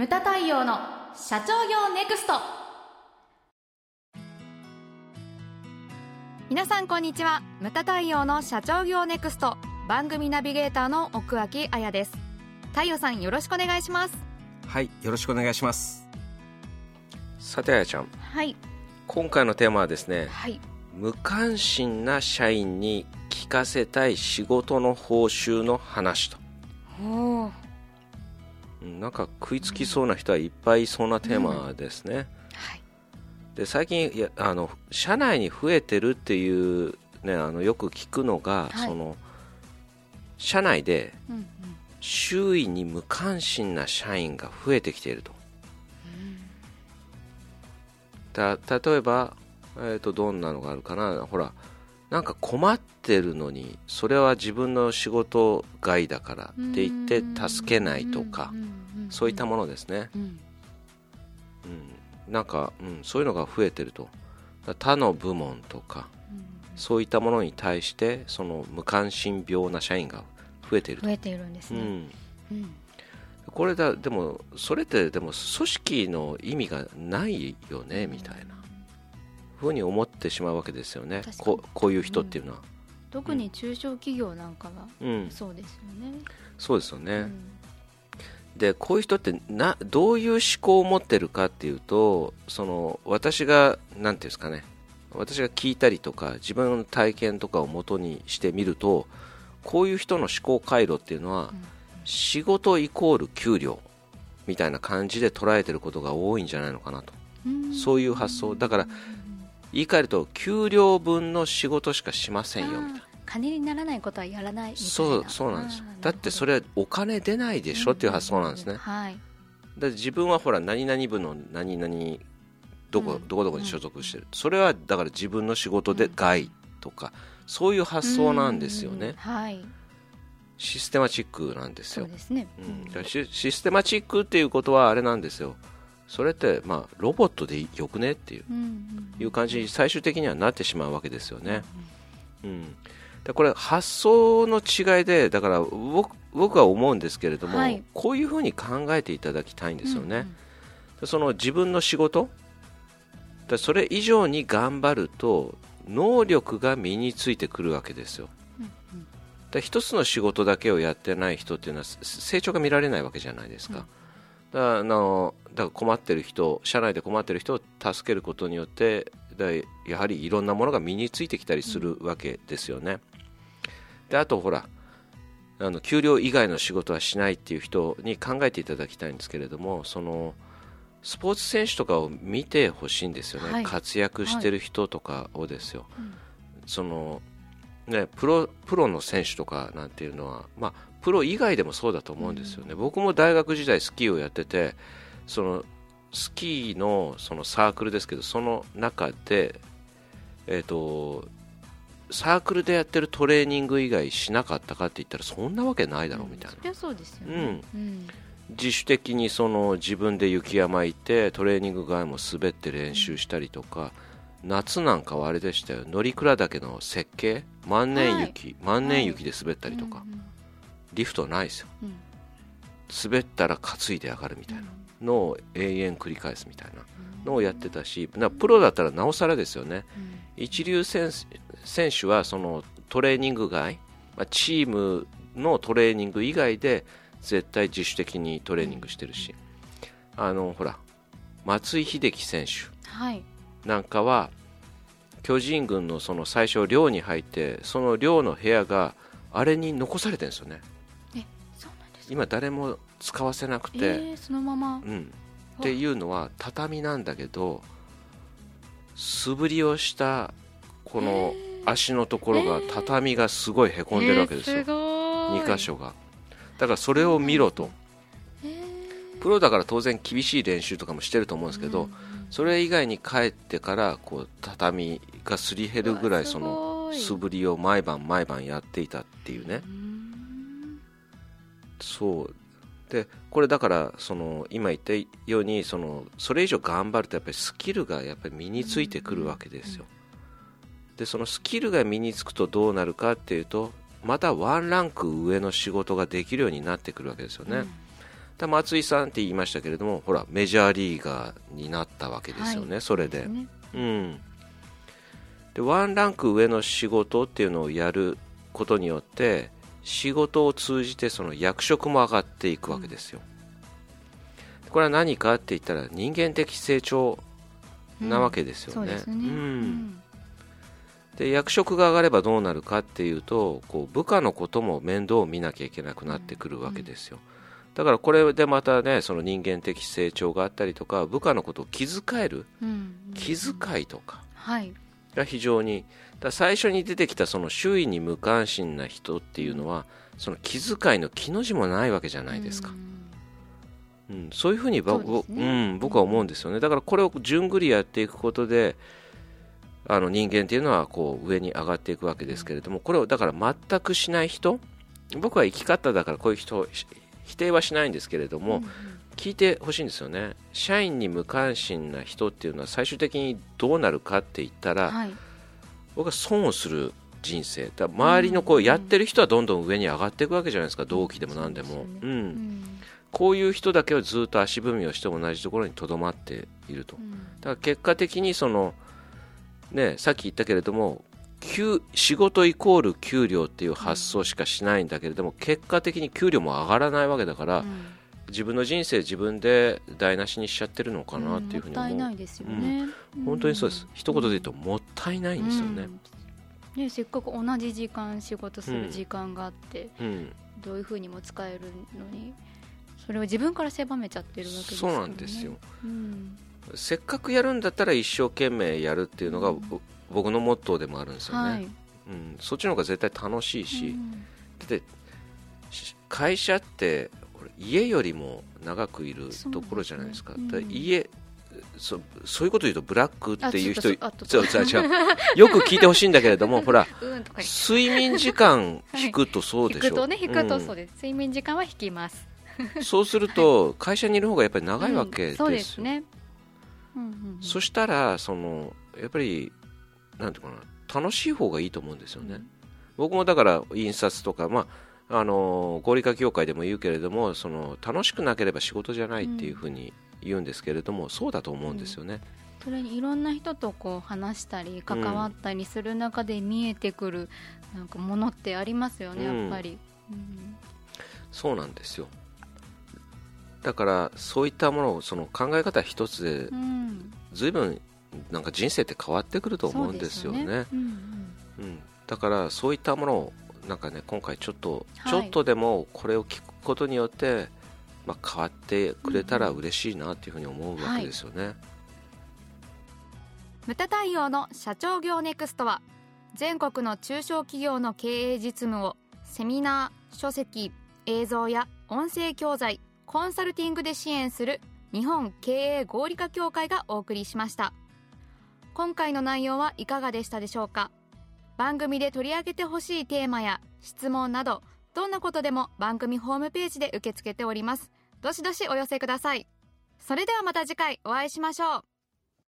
ムタ太陽の社長業ネクスト。皆さんこんにちは。ムタ太陽の社長業ネクスト。番組ナビゲーターの奥脇彩です。太陽さんよろしくお願いします。はいよろしくお願いします。さてあやちゃん。はい。今回のテーマはですねはい。無関心な社員に聞かせたい仕事の報酬の話と。おなんか食いつきそうな人はいっぱいいそうなテーマですね、はい。で最近いやあの社内に増えてるっていう、ね、あのよく聞くのが、はい。その社内でうんうん。周囲に無関心な社員が増えてきていると。だ例えば、えー、とどんなのがあるかな。ほらなんか困ってるのにそれは自分の仕事外だからって言って助けないとかそういったものですね、うん。うん、なんか、うん、そういうのが増えてると。他の部門とかそういったものに対してその無関心病な社員が増えていると。増えているんですね、うん、うん。これだでもそれってでも組織の意味がないよねみたいなふうに思ってしまうわけですよね。ここういう人っていうのは、特に中小企業なんかはうん。そうですよね、そうですよね、うん。でこういう人ってなどういう思考を持ってるかっていうとその私がなんていうんですかね。私が聞いたりとか自分の体験とかを元にしてみるとこういう人の思考回路っていうのは、仕事イコール給料みたいな感じで捉えてることが多いんじゃないのかなと。うん。そういう発想。だから言い換えると給料分の仕事しかしませんよみたいな。金にならないことはやらないみたいな。そうそうなんです。だってそれはお金出ないでしょっていう発想なんですね。はい。だって自分はほら何々部の何々どこ,、うん。どこどこに所属してる。それはだから自分の仕事で外とかそういう発想なんですようん。ねはい。システマチックなんですよ。そうですね、うん、システマチックっていうことはあれなんですよそれってまあロボットでよくねっていううんうんいう感じに最終的にはなってしまうわけですよね、うん、でこれ発想の違いでだから僕僕は思うんですけれども、はい。こういうふうに考えていただきたいんですよね、うんうん。でその自分の仕事でそれ以上に頑張ると能力が身についてくるわけですよ。う一つの仕事だけをやってない人っていうのはせ成長が見られないわけじゃないですか、だからあのだから困ってる人社内で困ってる人を助けることによってだやはりいろんなものが身についてきたりするわけですよね、であとほらあの給料以外の仕事はしないっていう人に考えていただきたいんですけれどもそのスポーツ選手とかを見てほしいんですよね、はい。活躍してる人とかをですよ、うん。そのね、プロプロの選手とかなんていうのは、まあ、プロ以外でもそうだと思うんですよね、僕も大学時代スキーをやっててそのスキーのそのサークルですけどその中で、えー、とサークルでやってるトレーニング以外しなかったかって言ったらそんなわけないだろうみたいな、そりゃそうですよね、うん。自主的にその自分で雪山行ってトレーニング外も滑って練習したりとか、夏なんかはあれでしたよ。乗鞍岳の設計？万年雪、万年雪で滑ったりとか、うんリフトないですよ。うん。滑ったら担いで上がるみたいな。のを永遠繰り返すみたいな。のをやってたしなプロだったらなおさらですよね。うん。一流選手はそのトレーニング外、まあ、チームのトレーニング以外で絶対自主的にトレーニングしてるし、あのほら松井秀喜選手。はい。なんかは巨人軍のその最初寮に入ってその寮の部屋があれに残されてるんですよね今誰も使わせなくて、えー、そのまま。うん、っていうのは畳なんだけど素振りをしたこの足のところが畳がすごいへこんでるわけですよ、えー、すごい。2箇所が。だからそれを見ろと。えー。プロだから当然厳しい練習とかもしてると思うんですけど、うん。それ以外に帰ってからこう畳がすり減るぐらいその素振りを毎晩毎晩やっていたっていうね。うんそう。でこれだからその今言ったようにそのそれ以上頑張るとやっぱりスキルがやっぱり身についてくるわけですよ。でそのスキルが身につくとどうなるかっていうとまたワンランク上の仕事ができるようになってくるわけですよね、だ松井さんって言いましたけれどもほらメジャーリーガーになったわけですよね、はい。それで。ね。うん、でワンランク上の仕事っていうのをやることによって仕事を通じてその役職も上がっていくわけですよ、これは何かって言ったら人間的成長なわけですよね、そうん。で役職が上がればどうなるかっていうとこう部下のことも面倒を見なきゃいけなくなってくるわけですよ、だからこれでまたねその人間的成長があったりとか部下のことを気遣えるうん。気遣いとか。はいが非常に最初に出てきたその周囲に無関心な人っていうのはその気遣いの気の字もないわけじゃないですか、うん。うん、そういうふうにばそうね。うん、僕は思うんですよね。だからこれを順繰りやっていくことであの人間っていうのはこう上に上がっていくわけですけれどもこれをだから全くしない人僕は生き方だからこういう人否定はしないんですけれども、うん聞いてほしいんですよね。社員に無関心な人っていうのは最終的にどうなるかって言ったら、はい。僕は損をする人生。だ周りのこうやってる人はどんどん上に上がっていくわけじゃないですか。同期でも何でも、ね。うん。うん。こういう人だけはずっと足踏みをして同じところにとどまっていると。うん。だから結果的にそのねさっき言ったけれども給仕事イコール給料っていう発想しかしないんだけれども、結果的に給料も上がらないわけだから、うん自分の人生自分で台無しにしちゃってるのかなっていうふうに思う、もったいないですよね、本当にそうです、一言で言うともったいないんですよね、うん。ねせっかく同じ時間仕事する時間があって、うん。どういうふうにも使えるのにそれを自分から狭めちゃってるわけですそうなんですよ。うん。せっかくやるんだったら一生懸命やるっていうのが、僕のモットーでもあるんですよね、はい。うん、そっちの方が絶対楽しいし、うん。だってし会社って家よりも長くいるところじゃないですか。そうですね家そそういうこと言うとブラックっていう人そうそう違うよく聞いてほしいんだけれども ほら睡眠時間引くとそうでしょ、引くとね引くとそううです、睡眠時間は引きます。ん そうすると会社にいる方がやっぱり長いわけですよ、うんそうですね、うんうんうん。そしたらそのやっぱりなんていうかな楽しい方がいいと思うんですよね、僕もだから印刷とか、まあ、あの合理化協会でも言うけれどもその楽しくなければ仕事じゃないっていうふうに言うんですけれども、そうだと思うんですよね、それにいろんな人とこう話したり関わったりする中で見えてくるなんかものってありますよね、うん。やっぱり、うん。そうなんですよ。だからそういったものをその考え方一つでうん。随分なんか人生って変わってくると思うんですよね。そうですうん。うん、だからそういったものをなんかね今回ちょっと、はい。ちょっとでもこれを聞くことによって、まあ、変わってくれたら嬉しいなっていうふうに思うわけですよね、無駄対応の社長業ネクストは全国の中小企業の経営実務をセミナー書籍映像や音声教材コンサルティングで支援する日本経営合理化協会がお送りしました。今回の内容はいかがでしたでしょうか？番組で取り上げてほしいテーマや質問などどんなことでも番組ホームページで受け付けております。どしどしお寄せください。それではまた次回お会いしましょう。